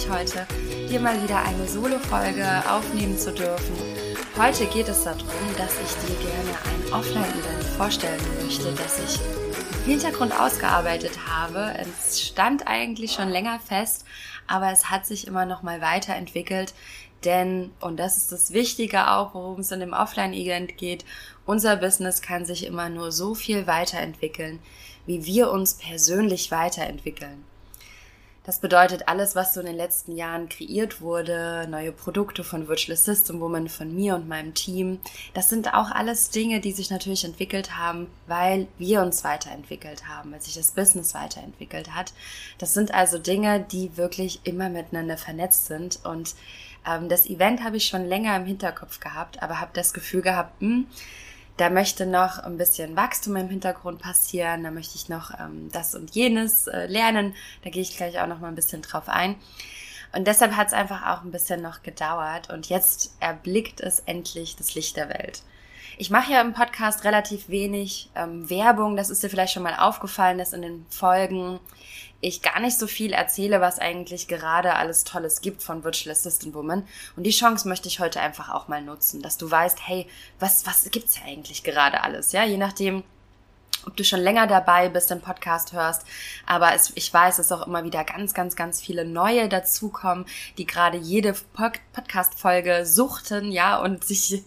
mich heute, dir mal wieder eine Solo-Folge aufnehmen zu dürfen. Heute geht es darum, dass ich dir gerne ein Offline-Event vorstellen möchte, das ich im Hintergrund ausgearbeitet habe. Es stand eigentlich schon länger fest, aber es hat sich immer noch mal weiterentwickelt. Denn, und das ist das Wichtige auch, worum es in dem Offline-Event geht, unser Business kann sich immer nur so viel weiterentwickeln, wie wir uns persönlich weiterentwickeln. Das bedeutet, alles, was so in den letzten Jahren kreiert wurde, neue Produkte von Virtual System Woman, von mir und meinem Team, das sind auch alles Dinge, die sich natürlich entwickelt haben, weil wir uns weiterentwickelt haben, weil sich das Business weiterentwickelt hat. Das sind also Dinge, die wirklich immer miteinander vernetzt sind und ähm, das Event habe ich schon länger im Hinterkopf gehabt, aber habe das Gefühl gehabt, mh, hm, da möchte noch ein bisschen Wachstum im Hintergrund passieren, da möchte ich noch ähm, das und jenes äh, lernen. Da gehe ich gleich auch noch mal ein bisschen drauf ein. Und deshalb hat es einfach auch ein bisschen noch gedauert und jetzt erblickt es endlich das Licht der Welt. Ich mache ja im Podcast relativ wenig ähm, Werbung. Das ist dir vielleicht schon mal aufgefallen, dass in den Folgen ich gar nicht so viel erzähle, was eigentlich gerade alles Tolles gibt von Virtual Assistant Woman. Und die Chance möchte ich heute einfach auch mal nutzen, dass du weißt, hey, was, was gibt's ja eigentlich gerade alles? Ja, je nachdem, ob du schon länger dabei bist, den Podcast hörst. Aber es, ich weiß, dass auch immer wieder ganz, ganz, ganz viele neue dazukommen, die gerade jede Podcast-Folge suchten, ja, und sich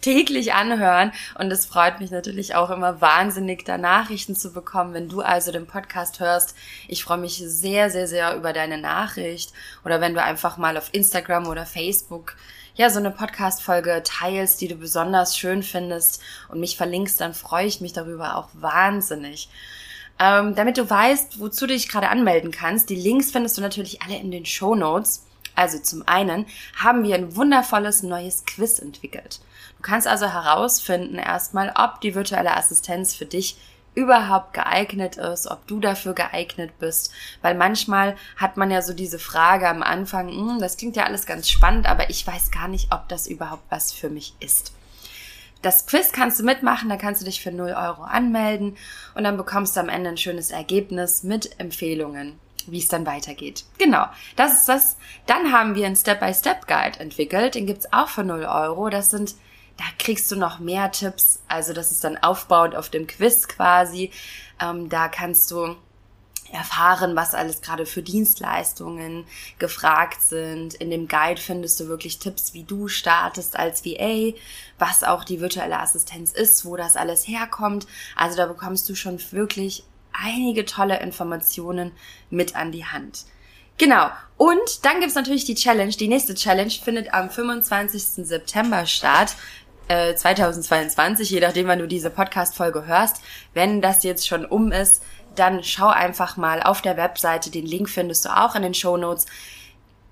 täglich anhören. Und es freut mich natürlich auch immer wahnsinnig, da Nachrichten zu bekommen, wenn du also den Podcast hörst. Ich freue mich sehr, sehr, sehr über deine Nachricht. Oder wenn du einfach mal auf Instagram oder Facebook ja, so eine Podcast-Folge teilst, die du besonders schön findest und mich verlinkst, dann freue ich mich darüber auch wahnsinnig. Ähm, damit du weißt, wozu du dich gerade anmelden kannst, die Links findest du natürlich alle in den Show Notes. Also zum einen haben wir ein wundervolles neues Quiz entwickelt. Du kannst also herausfinden erstmal, ob die virtuelle Assistenz für dich überhaupt geeignet ist, ob du dafür geeignet bist. Weil manchmal hat man ja so diese Frage am Anfang, hm, das klingt ja alles ganz spannend, aber ich weiß gar nicht, ob das überhaupt was für mich ist. Das Quiz kannst du mitmachen, da kannst du dich für 0 Euro anmelden und dann bekommst du am Ende ein schönes Ergebnis mit Empfehlungen, wie es dann weitergeht. Genau, das ist das. Dann haben wir einen Step-by-Step-Guide entwickelt, den gibt's auch für 0 Euro. Das sind da kriegst du noch mehr Tipps. Also das ist dann aufbauend auf dem Quiz quasi. Ähm, da kannst du erfahren, was alles gerade für Dienstleistungen gefragt sind. In dem Guide findest du wirklich Tipps, wie du startest als VA, was auch die virtuelle Assistenz ist, wo das alles herkommt. Also da bekommst du schon wirklich einige tolle Informationen mit an die Hand. Genau. Und dann gibt's natürlich die Challenge. Die nächste Challenge findet am 25. September statt. 2022, äh, je nachdem, wann du diese Podcast-Folge hörst. Wenn das jetzt schon um ist, dann schau einfach mal auf der Webseite. Den Link findest du auch in den Show Notes.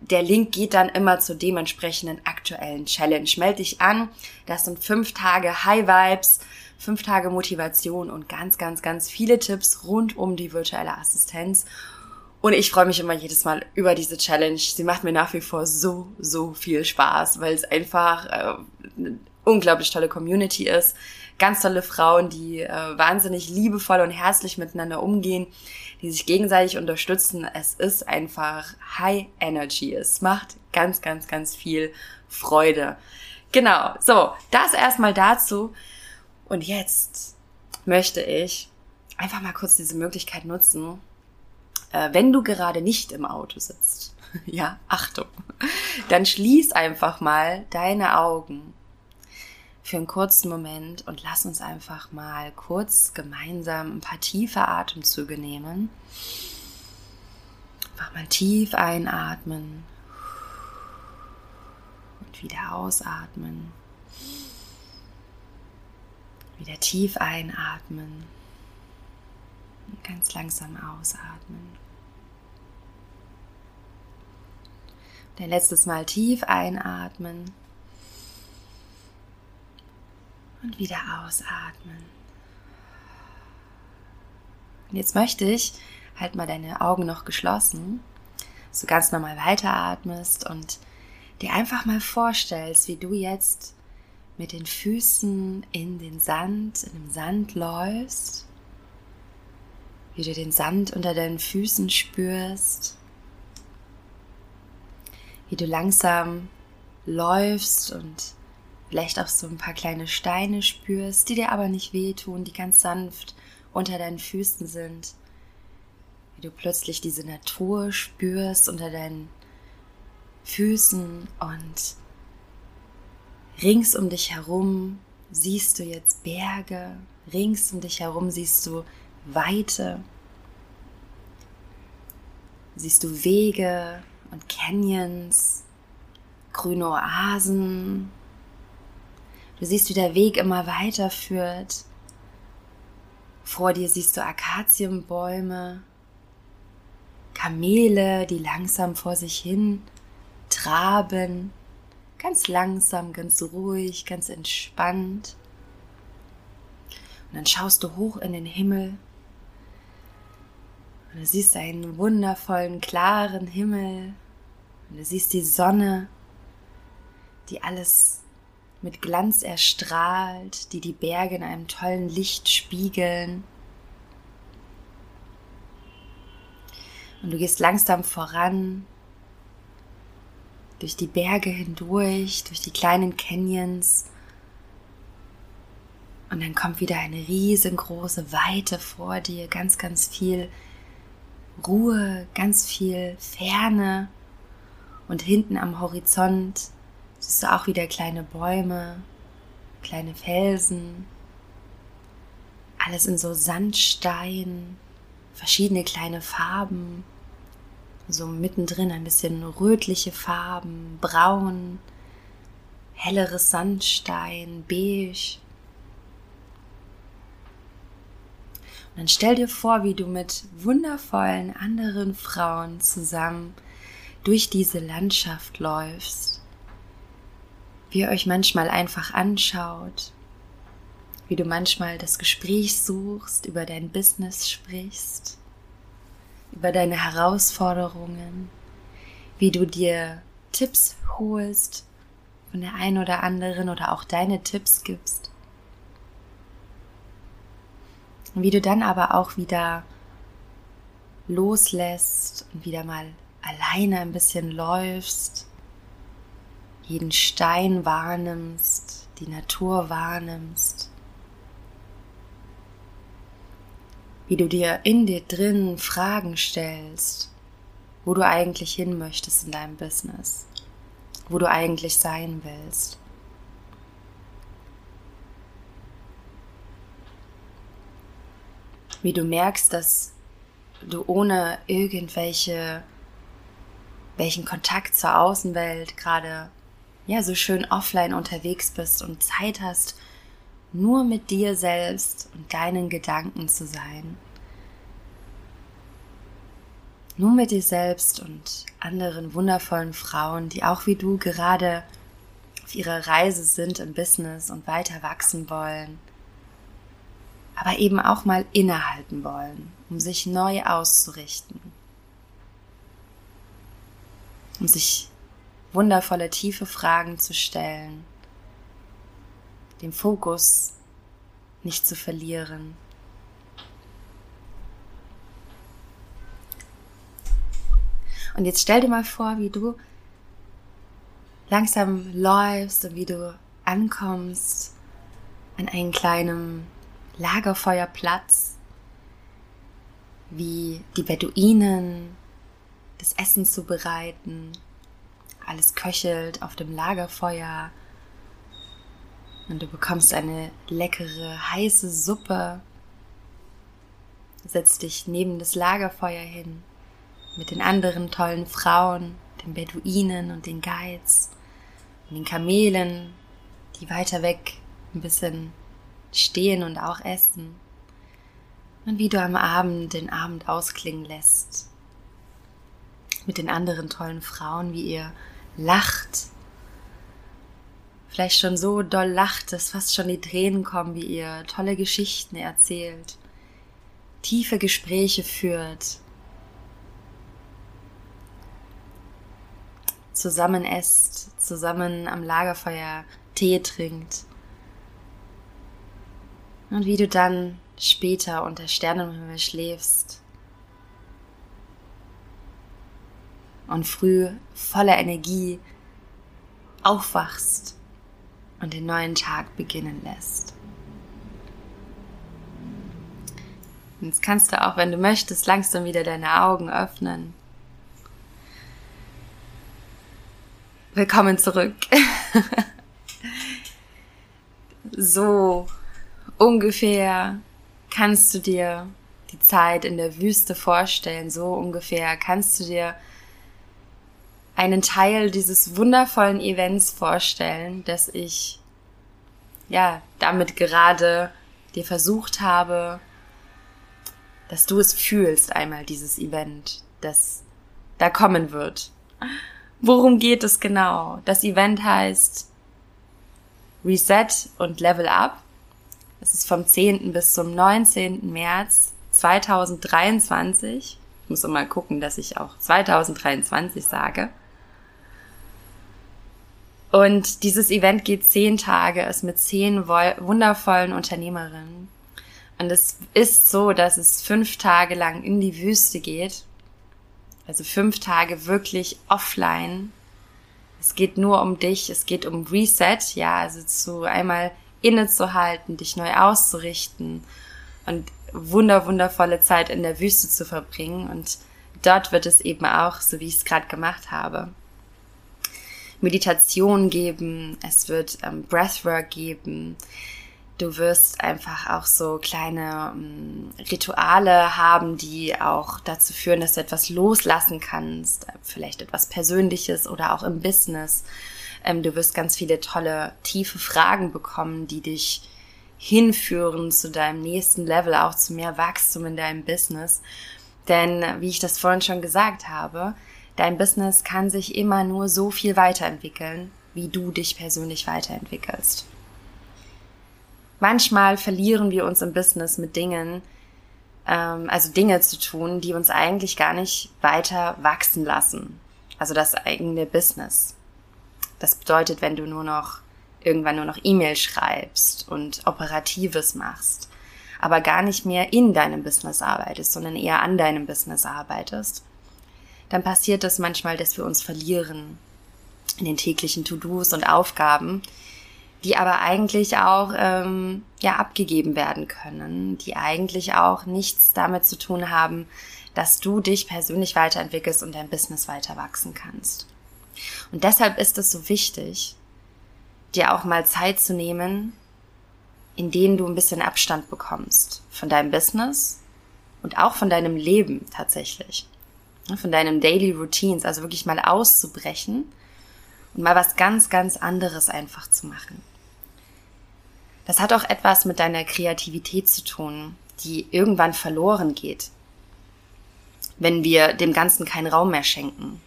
Der Link geht dann immer zur dementsprechenden aktuellen Challenge. Meld dich an. Das sind fünf Tage High Vibes, fünf Tage Motivation und ganz, ganz, ganz viele Tipps rund um die virtuelle Assistenz. Und ich freue mich immer jedes Mal über diese Challenge. Sie macht mir nach wie vor so, so viel Spaß, weil es einfach äh, unglaublich tolle Community ist. Ganz tolle Frauen, die äh, wahnsinnig liebevoll und herzlich miteinander umgehen, die sich gegenseitig unterstützen. Es ist einfach High Energy. Es macht ganz, ganz, ganz viel Freude. Genau, so, das erstmal dazu. Und jetzt möchte ich einfach mal kurz diese Möglichkeit nutzen, äh, wenn du gerade nicht im Auto sitzt. ja, Achtung. Dann schließ einfach mal deine Augen für einen kurzen Moment und lass uns einfach mal kurz gemeinsam ein paar tiefe Atemzüge nehmen. Einfach mal tief einatmen und wieder ausatmen. Wieder tief einatmen und ganz langsam ausatmen. Und ein letztes Mal tief einatmen und wieder ausatmen. Und jetzt möchte ich, halt mal deine Augen noch geschlossen, du ganz normal weiteratmest und dir einfach mal vorstellst, wie du jetzt mit den Füßen in den Sand, in dem Sand läufst, wie du den Sand unter deinen Füßen spürst, wie du langsam läufst und vielleicht auch so ein paar kleine Steine spürst, die dir aber nicht wehtun, die ganz sanft unter deinen Füßen sind, wie du plötzlich diese Natur spürst unter deinen Füßen und rings um dich herum siehst du jetzt Berge, rings um dich herum siehst du Weite, siehst du Wege und Canyons, grüne Oasen. Du siehst, wie der Weg immer weiter führt. Vor dir siehst du Akazienbäume, Kamele, die langsam vor sich hin traben, ganz langsam, ganz ruhig, ganz entspannt. Und dann schaust du hoch in den Himmel und du siehst einen wundervollen, klaren Himmel und du siehst die Sonne, die alles mit Glanz erstrahlt, die die Berge in einem tollen Licht spiegeln. Und du gehst langsam voran, durch die Berge hindurch, durch die kleinen Canyons. Und dann kommt wieder eine riesengroße Weite vor dir, ganz, ganz viel Ruhe, ganz viel Ferne. Und hinten am Horizont siehst du auch wieder kleine Bäume, kleine Felsen, alles in so Sandstein, verschiedene kleine Farben, so mittendrin ein bisschen rötliche Farben, braun, helleres Sandstein, beige. Und dann stell dir vor, wie du mit wundervollen anderen Frauen zusammen durch diese Landschaft läufst, wie ihr euch manchmal einfach anschaut, wie du manchmal das Gespräch suchst, über dein Business sprichst über deine Herausforderungen, wie du dir Tipps holst von der einen oder anderen oder auch deine Tipps gibst. Und wie du dann aber auch wieder loslässt und wieder mal alleine ein bisschen läufst, jeden Stein wahrnimmst, die Natur wahrnimmst. wie du dir in dir drin Fragen stellst, wo du eigentlich hin möchtest in deinem Business, wo du eigentlich sein willst. Wie du merkst, dass du ohne irgendwelche welchen Kontakt zur Außenwelt gerade ja so schön offline unterwegs bist und Zeit hast, nur mit dir selbst und deinen Gedanken zu sein. Nur mit dir selbst und anderen wundervollen Frauen, die auch wie du gerade auf ihrer Reise sind im Business und weiter wachsen wollen, aber eben auch mal innehalten wollen, um sich neu auszurichten, um sich wundervolle tiefe Fragen zu stellen den Fokus nicht zu verlieren. Und jetzt stell dir mal vor, wie du langsam läufst und wie du ankommst an einem kleinen Lagerfeuerplatz, wie die Beduinen das Essen zubereiten. Alles köchelt auf dem Lagerfeuer und du bekommst eine leckere, heiße Suppe. Setzt dich neben das Lagerfeuer hin mit den anderen tollen Frauen, den Beduinen und den Guides und den Kamelen, die weiter weg ein bisschen stehen und auch essen. Und wie du am Abend den Abend ausklingen lässt. Mit den anderen tollen Frauen, wie ihr lacht vielleicht schon so doll lacht, dass fast schon die Tränen kommen, wie ihr tolle Geschichten erzählt, tiefe Gespräche führt, zusammen esst, zusammen am Lagerfeuer Tee trinkt. Und wie du dann später unter Sternenhimmel schläfst und früh voller Energie aufwachst und den neuen Tag beginnen lässt. Jetzt kannst du auch, wenn du möchtest, langsam wieder deine Augen öffnen. Willkommen zurück. so ungefähr kannst du dir die Zeit in der Wüste vorstellen. So ungefähr kannst du dir einen Teil dieses wundervollen Events vorstellen, dass ich ja damit gerade dir versucht habe, dass du es fühlst einmal dieses Event, das da kommen wird. Worum geht es genau? Das Event heißt Reset und Level Up. Es ist vom 10. bis zum 19. März 2023. Ich muss mal gucken, dass ich auch 2023 sage. Und dieses Event geht zehn Tage, ist mit zehn wundervollen Unternehmerinnen. Und es ist so, dass es fünf Tage lang in die Wüste geht. Also fünf Tage wirklich offline. Es geht nur um dich, es geht um Reset, ja, also zu einmal innezuhalten, dich neu auszurichten und wunder, wundervolle Zeit in der Wüste zu verbringen. Und dort wird es eben auch, so wie ich es gerade gemacht habe, Meditation geben, es wird ähm, Breathwork geben. Du wirst einfach auch so kleine ähm, Rituale haben, die auch dazu führen, dass du etwas loslassen kannst, vielleicht etwas Persönliches oder auch im Business. Ähm, du wirst ganz viele tolle, tiefe Fragen bekommen, die dich hinführen zu deinem nächsten Level, auch zu mehr Wachstum in deinem Business. Denn, wie ich das vorhin schon gesagt habe, Dein Business kann sich immer nur so viel weiterentwickeln, wie du dich persönlich weiterentwickelst. Manchmal verlieren wir uns im Business mit Dingen, ähm, also Dinge zu tun, die uns eigentlich gar nicht weiter wachsen lassen. Also das eigene Business. Das bedeutet, wenn du nur noch irgendwann nur noch E-Mail schreibst und Operatives machst, aber gar nicht mehr in deinem Business arbeitest, sondern eher an deinem Business arbeitest, dann passiert es manchmal, dass wir uns verlieren in den täglichen To-Dos und Aufgaben, die aber eigentlich auch ähm, ja abgegeben werden können, die eigentlich auch nichts damit zu tun haben, dass du dich persönlich weiterentwickelst und dein Business weiter wachsen kannst. Und deshalb ist es so wichtig, dir auch mal Zeit zu nehmen, in denen du ein bisschen Abstand bekommst von deinem Business und auch von deinem Leben tatsächlich. Von deinen Daily Routines, also wirklich mal auszubrechen und mal was ganz, ganz anderes einfach zu machen. Das hat auch etwas mit deiner Kreativität zu tun, die irgendwann verloren geht, wenn wir dem Ganzen keinen Raum mehr schenken.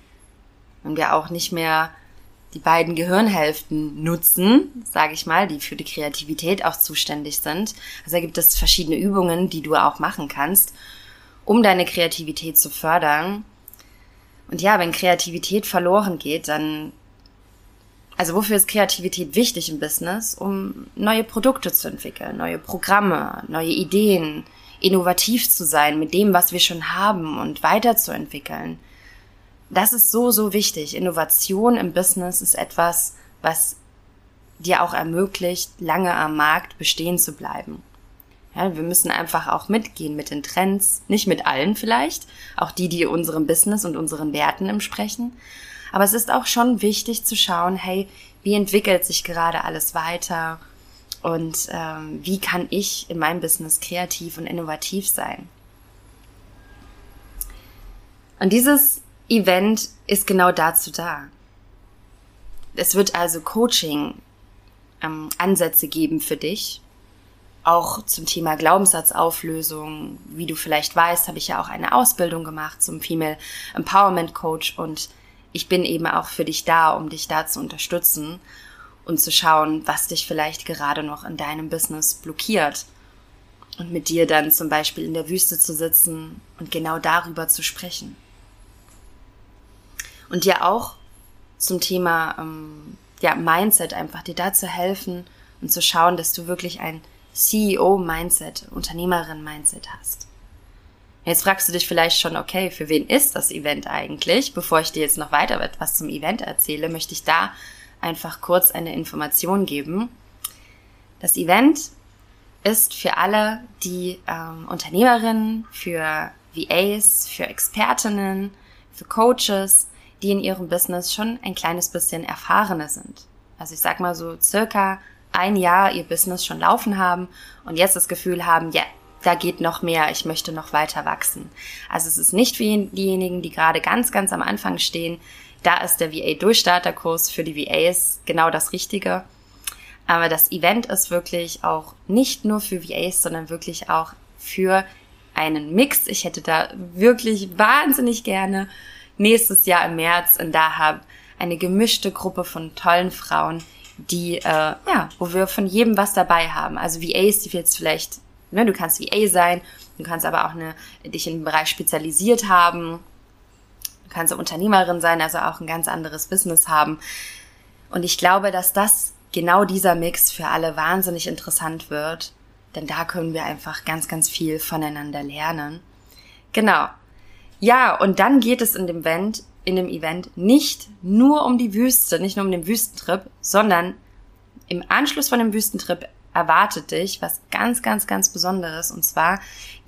Wenn wir auch nicht mehr die beiden Gehirnhälften nutzen, sage ich mal, die für die Kreativität auch zuständig sind. Also da gibt es verschiedene Übungen, die du auch machen kannst, um deine Kreativität zu fördern. Und ja, wenn Kreativität verloren geht, dann, also wofür ist Kreativität wichtig im Business? Um neue Produkte zu entwickeln, neue Programme, neue Ideen, innovativ zu sein mit dem, was wir schon haben und weiterzuentwickeln. Das ist so, so wichtig. Innovation im Business ist etwas, was dir auch ermöglicht, lange am Markt bestehen zu bleiben. Ja, wir müssen einfach auch mitgehen mit den Trends, nicht mit allen vielleicht, auch die, die unserem Business und unseren Werten entsprechen. Aber es ist auch schon wichtig zu schauen, hey, wie entwickelt sich gerade alles weiter und ähm, wie kann ich in meinem Business kreativ und innovativ sein. Und dieses Event ist genau dazu da. Es wird also Coaching ähm, geben für dich, auch zum Thema Glaubenssatzauflösung. Wie du vielleicht weißt, habe ich ja auch eine Ausbildung gemacht zum Female Empowerment Coach und ich bin eben auch für dich da, um dich da zu unterstützen und zu schauen, was dich vielleicht gerade noch in deinem Business blockiert. Und mit dir dann zum Beispiel in der Wüste zu sitzen und genau darüber zu sprechen. Und dir auch zum Thema ähm, ja, Mindset einfach dir da zu helfen und zu schauen, dass du wirklich ein CEO-Mindset, Unternehmerin-Mindset hast. Jetzt fragst du dich vielleicht schon, okay, für wen ist das Event eigentlich? Bevor ich dir jetzt noch weiter etwas zum Event erzähle, möchte ich da einfach kurz eine Information geben. Das Event ist für alle, die ähm, Unternehmerinnen, für VAs, für Expertinnen, für Coaches, die in ihrem Business schon ein kleines bisschen erfahrener sind. Also ich sag mal so circa ein Jahr ihr Business schon laufen haben und jetzt das Gefühl haben, ja, da geht noch mehr, ich möchte noch weiter wachsen. Also es ist nicht für diejenigen, die gerade ganz, ganz am Anfang stehen. Da ist der VA-Durchstarterkurs für die VAs genau das Richtige. Aber das Event ist wirklich auch nicht nur für VAs, sondern wirklich auch für einen Mix. Ich hätte da wirklich wahnsinnig gerne nächstes Jahr im März in Dahab eine gemischte Gruppe von tollen Frauen, die, äh, ja, wo wir von jedem was dabei haben. Also VAs, die jetzt vielleicht, ne, du kannst VA sein, du kannst aber auch eine, dich in den Bereich spezialisiert haben, du kannst Unternehmerin sein, also auch ein ganz anderes Business haben. Und ich glaube, dass das genau dieser Mix für alle wahnsinnig interessant wird, denn da können wir einfach ganz, ganz viel voneinander lernen. Genau. Ja, und dann geht es in dem Event in dem Event nicht nur um die Wüste, nicht nur um den Wüstentrip, sondern im Anschluss von dem Wüstentrip erwartet dich was ganz, ganz, ganz Besonderes. Und zwar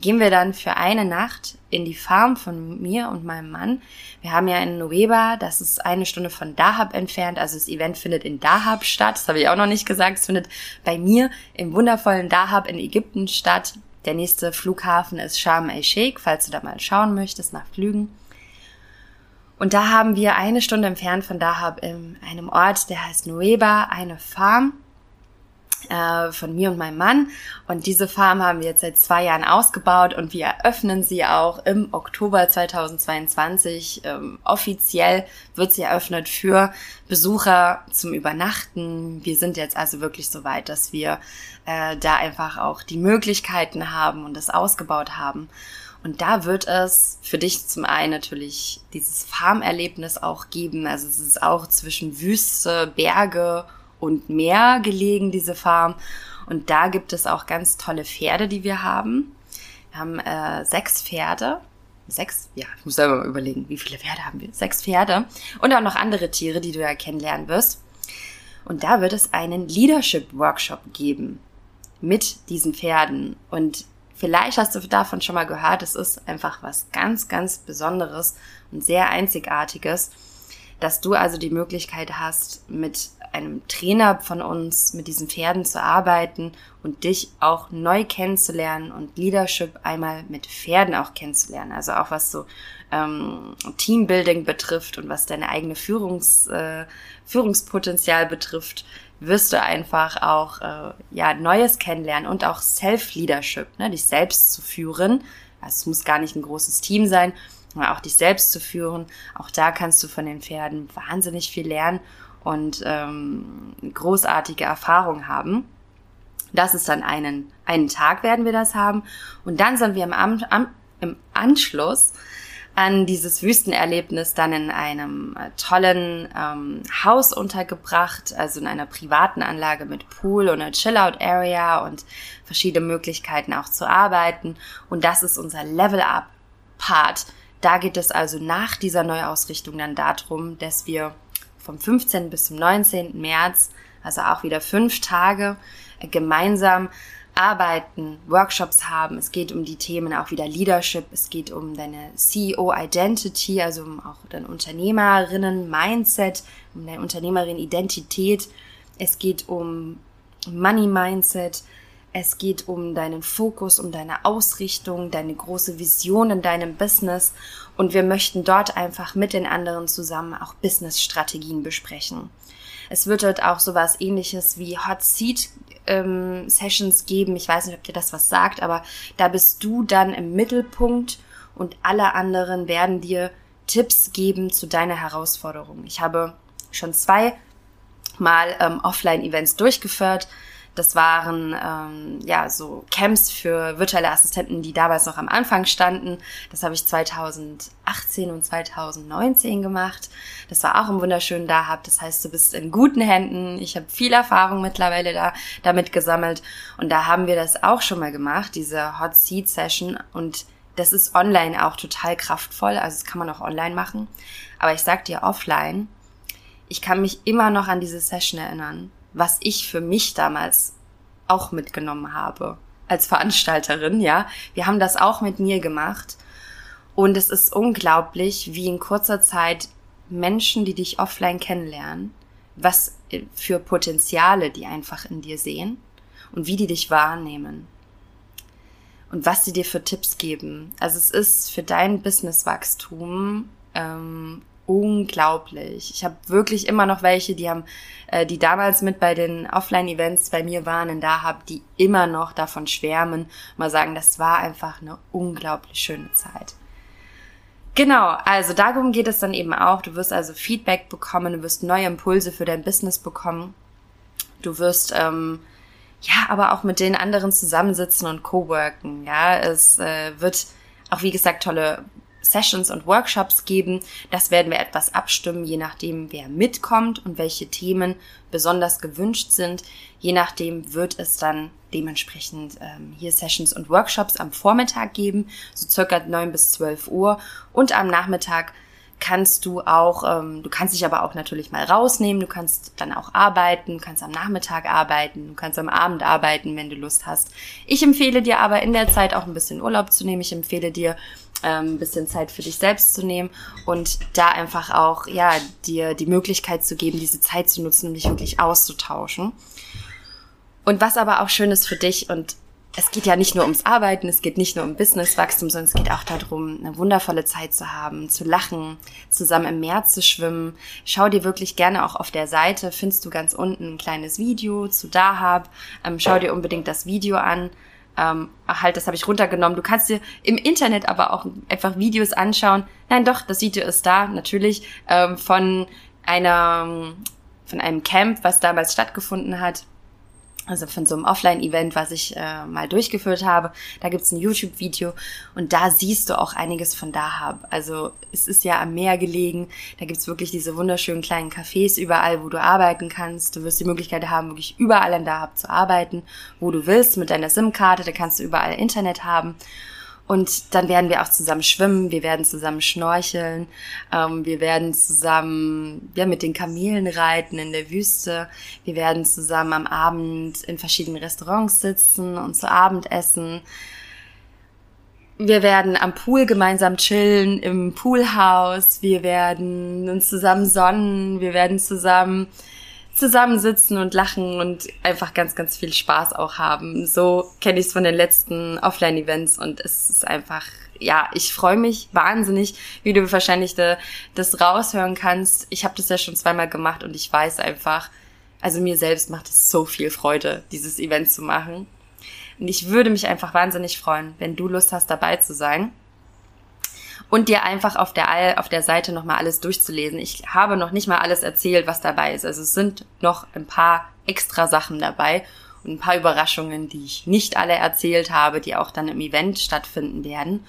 gehen wir dann für eine Nacht in die Farm von mir und meinem Mann. Wir haben ja in Nueva, das ist eine Stunde von Dahab entfernt. Also das Event findet in Dahab statt. Das habe ich auch noch nicht gesagt. Es findet bei mir im wundervollen Dahab in Ägypten statt. Der nächste Flughafen ist Sharm el-Sheikh, falls du da mal schauen möchtest nach Flügen. Und da haben wir eine Stunde entfernt von Dahab in einem Ort, der heißt Nueva, eine Farm äh, von mir und meinem Mann. Und diese Farm haben wir jetzt seit zwei Jahren ausgebaut und wir eröffnen sie auch im Oktober 2022. Ähm, offiziell wird sie eröffnet für Besucher zum Übernachten. Wir sind jetzt also wirklich so weit, dass wir äh, da einfach auch die Möglichkeiten haben und das ausgebaut haben. Und da wird es für dich zum einen natürlich dieses Farmerlebnis auch geben. Also es ist auch zwischen Wüste, Berge und Meer gelegen, diese Farm. Und da gibt es auch ganz tolle Pferde, die wir haben. Wir haben äh, sechs Pferde. Sechs? Ja, ich muss selber mal überlegen, wie viele Pferde haben wir? Sechs Pferde. Und auch noch andere Tiere, die du ja kennenlernen wirst. Und da wird es einen Leadership-Workshop geben mit diesen Pferden. Und Vielleicht hast du davon schon mal gehört, es ist einfach was ganz, ganz Besonderes und sehr Einzigartiges, dass du also die Möglichkeit hast, mit einem Trainer von uns, mit diesen Pferden zu arbeiten und dich auch neu kennenzulernen und Leadership einmal mit Pferden auch kennenzulernen. Also auch was so ähm, Teambuilding betrifft und was deine eigene Führungs, äh, Führungspotenzial betrifft, wirst du einfach auch äh, ja Neues kennenlernen und auch Self-Leadership, ne, dich selbst zu führen. Also es muss gar nicht ein großes Team sein, aber auch dich selbst zu führen. Auch da kannst du von den Pferden wahnsinnig viel lernen und ähm, großartige Erfahrung haben. Das ist dann einen einen Tag werden wir das haben und dann sind wir im, Am, am, im Anschluss an dieses Wüstenerlebnis dann in einem äh, tollen ähm, Haus untergebracht, also in einer privaten Anlage mit Pool und einer Chill-Out-Area und verschiedene Möglichkeiten auch zu arbeiten. Und das ist unser Level-Up-Part. Da geht es also nach dieser Neuausrichtung dann darum, dass wir vom 15. bis zum 19. März, also auch wieder fünf Tage, äh, gemeinsam arbeiten, Workshops haben. Es geht um die Themen auch wieder Leadership. Es geht um deine CEO Identity, also um auch dein Unternehmerinnen Mindset, um deine Unternehmerin Identität. Es geht um Money Mindset. Es geht um deinen Fokus, um deine Ausrichtung, deine große Vision in deinem Business. Und wir möchten dort einfach mit den anderen zusammen auch Business-Strategien besprechen. Es wird dort auch sowas ähnliches wie Hot Seat ähm, Sessions geben. Ich weiß nicht, ob dir das was sagt, aber da bist du dann im Mittelpunkt und alle anderen werden dir Tipps geben zu deiner Herausforderung. Ich habe schon zwei Mal ähm, Offline-Events durchgeführt. Das waren ähm, ja so Camps für virtuelle Assistenten, die damals noch am Anfang standen. Das habe ich 2018 2018 und 2019 gemacht. Das war auch im wunderschönen Dahab. Das heißt, du bist in guten Händen. Ich habe viel Erfahrung mittlerweile da damit gesammelt. Und da haben wir das auch schon mal gemacht, diese Hot Seat Session. Und das ist online auch total kraftvoll. Also das kann man auch online machen. Aber ich sag dir offline, ich kann mich immer noch an diese Session erinnern, was ich für mich damals auch mitgenommen habe als Veranstalterin, ja. Wir haben das auch mit mir gemacht. Und es ist unglaublich, wie in kurzer Zeit Menschen, die dich offline kennenlernen, was für Potenziale die einfach in dir sehen und wie die dich wahrnehmen und was sie dir für Tipps geben. Also es ist für dein Businesswachstum ähm, unglaublich. Ich habe wirklich immer noch welche, die haben, äh, die damals mit bei den Offline-Events bei mir waren und da habe, die immer noch davon schwärmen, mal sagen, das war einfach eine unglaublich schöne Zeit. Genau, also darum geht es dann eben auch. Du wirst also Feedback bekommen, du wirst neue Impulse für dein Business bekommen. Du wirst ähm, ja, aber auch mit den anderen zusammensitzen und coworken. Ja, es äh, wird auch wie gesagt tolle Sessions und Workshops geben. Das werden wir etwas abstimmen, je nachdem, wer mitkommt und welche Themen besonders gewünscht sind. Je nachdem wird es dann dementsprechend ähm, hier Sessions und Workshops am Vormittag geben, so circa neun bis zwölf Uhr und am Nachmittag kannst du auch, ähm, du kannst dich aber auch natürlich mal rausnehmen, du kannst dann auch arbeiten, du kannst am Nachmittag arbeiten, du kannst am Abend arbeiten, wenn du Lust hast. Ich empfehle dir aber in der Zeit auch ein bisschen Urlaub zu nehmen. Ich empfehle dir ähm, ein bisschen Zeit für dich selbst zu nehmen und da einfach auch, ja, dir die Möglichkeit zu geben, diese Zeit zu nutzen, um dich wirklich auszutauschen. Und was aber auch schön ist für dich und es geht ja nicht nur ums Arbeiten, es geht nicht nur um Businesswachstum, sondern es geht auch darum, eine wundervolle Zeit zu haben, zu lachen, zusammen im Meer zu schwimmen. Schau dir wirklich gerne auch auf der Seite, findest du ganz unten ein kleines Video zu Dahab. Ähm, schau dir unbedingt das Video an. Ähm, halt, das habe ich runtergenommen. Du kannst dir im Internet aber auch einfach Videos anschauen. Nein, doch, das Video ist da, natürlich, ähm, von einer, von einem Camp, was damals stattgefunden hat also von so einem Offline-Event, was ich äh, mal durchgeführt habe. Da gibt's ein YouTube-Video und da siehst du auch einiges von Dahab. Also es ist ja am Meer gelegen, da gibt's wirklich diese wunderschönen kleinen Cafés überall, wo du arbeiten kannst. Du wirst die Möglichkeit haben, wirklich überall in Dahab zu arbeiten, wo du willst, mit deiner SIM-Karte, da kannst du überall Internet haben. Und dann werden wir auch zusammen schwimmen, wir werden zusammen schnorcheln, ähm, wir werden zusammen ja, mit den Kamelen reiten in der Wüste, wir werden zusammen am Abend in verschiedenen Restaurants sitzen und zu Abend essen. Wir werden am Pool gemeinsam chillen, im Poolhaus, wir werden uns zusammen sonnen, wir werden zusammen zusammensitzen und lachen und einfach ganz, ganz viel Spaß auch haben. So kenne ich es von den letzten Offline-Events und es ist einfach, ja, ich freue mich wahnsinnig, wie du wahrscheinlich de, das raushören kannst. Ich habe das ja schon zweimal gemacht und ich weiß einfach, also mir selbst macht es so viel Freude, dieses Event zu machen. Und ich würde mich einfach wahnsinnig freuen, wenn du Lust hast, dabei zu sein und dir einfach auf der, auf der Seite nochmal alles durchzulesen. Ich habe noch nicht mal alles erzählt, was dabei ist. Also es sind noch ein paar extra Sachen dabei und ein paar Überraschungen, die ich nicht alle erzählt habe, die auch dann im Event stattfinden werden.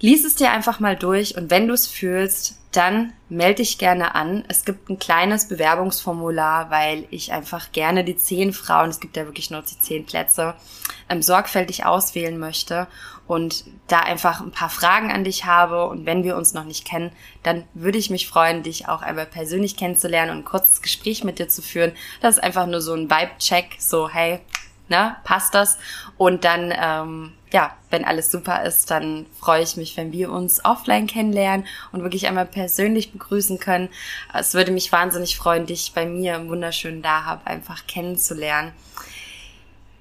Lies es dir einfach mal durch und wenn du es fühlst, dann melde dich gerne an. Es gibt ein kleines Bewerbungsformular, weil ich einfach gerne die zehn Frauen, es gibt ja wirklich nur die zehn Plätze, ähm, sorgfältig auswählen möchte und da einfach ein paar Fragen an dich habe. Und wenn wir uns noch nicht kennen, dann würde ich mich freuen, dich auch einmal persönlich kennenzulernen und ein kurzes Gespräch mit dir zu führen. Das ist einfach nur so ein Vibe-Check, so hey, ne, passt das? Und dann, ähm, ja, wenn alles super ist, dann freue ich mich, wenn wir uns offline kennenlernen und wirklich einmal persönlich begrüßen können. Es würde mich wahnsinnig freuen, dich bei mir im wunderschönen Dahab einfach kennenzulernen.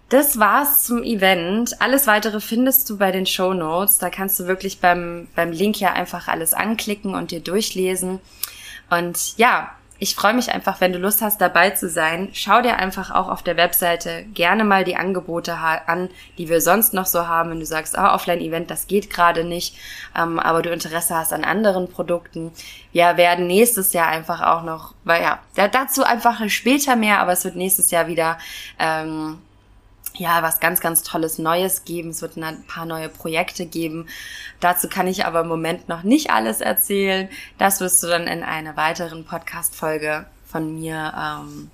Das war's zum Event. Alles weitere findest du bei den Show Notes. Da kannst du wirklich beim, beim Link ja einfach alles anklicken und dir durchlesen. Und ja, ich freue mich einfach, wenn du Lust hast, dabei zu sein. Schau dir einfach auch auf der Webseite gerne mal die Angebote an, die wir sonst noch so haben. Wenn du sagst, oh, Offline-Event, das geht gerade nicht, ähm, aber du Interesse hast an anderen Produkten. Wir werden nächstes Jahr einfach auch noch, weil ja, dazu einfach später mehr, aber es wird nächstes Jahr wieder ähm, ja, was ganz, ganz Tolles Neues geben. Es wird ein paar neue Projekte geben. Dazu kann ich aber im Moment noch nicht alles erzählen. Das wirst du dann in einer weiteren Podcast-Folge von mir, ähm,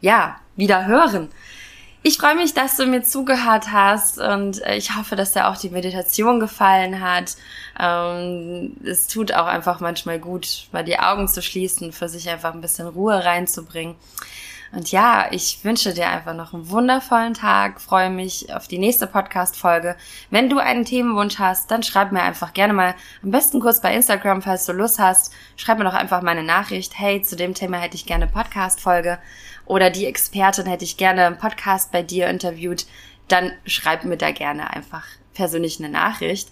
ja, wieder hören. Ich freue mich, dass du mir zugehört hast und äh, ich hoffe, dass dir auch die Meditation gefallen hat. Ähm, es tut auch einfach manchmal gut, mal die Augen zu schließen, für sich einfach ein bisschen Ruhe reinzubringen. Und ja, ich wünsche dir einfach noch einen wundervollen Tag, freue mich auf die nächste Podcast-Folge. Wenn du einen Themenwunsch hast, dann schreib mir einfach gerne mal, am besten kurz bei Instagram, falls du Lust hast, schreib mir doch einfach meine Nachricht, hey, zu dem Thema hätte ich gerne Podcast-Folge. Oder die Expertin hätte ich gerne im Podcast bei dir interviewt, dann schreib mir da gerne einfach persönlich eine Nachricht.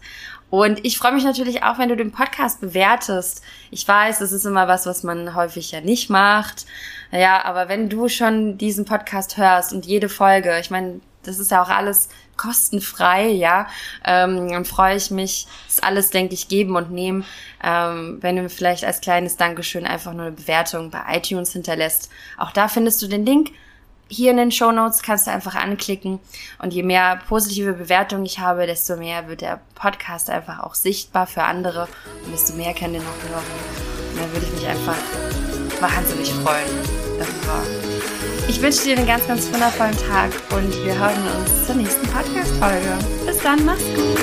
Und ich freue mich natürlich auch, wenn du den Podcast bewertest. Ich weiß, es ist immer was, was man häufig ja nicht macht. Ja, aber wenn du schon diesen Podcast hörst und jede Folge, ich meine, das ist ja auch alles kostenfrei, ja, ähm, dann freue ich mich, ist alles, denke ich, geben und nehmen, ähm, wenn du mir vielleicht als kleines Dankeschön einfach nur eine Bewertung bei iTunes hinterlässt. Auch da findest du den Link hier in den Show Notes kannst du einfach anklicken. Und je mehr positive Bewertungen ich habe, desto mehr wird der Podcast einfach auch sichtbar für andere und desto mehr kann den noch hören. Und dann würde ich mich einfach wahnsinnig freuen darüber. Ich wünsche dir einen ganz, ganz wundervollen Tag und wir hören uns zur nächsten Podcast-Folge. Bis dann, mach's gut.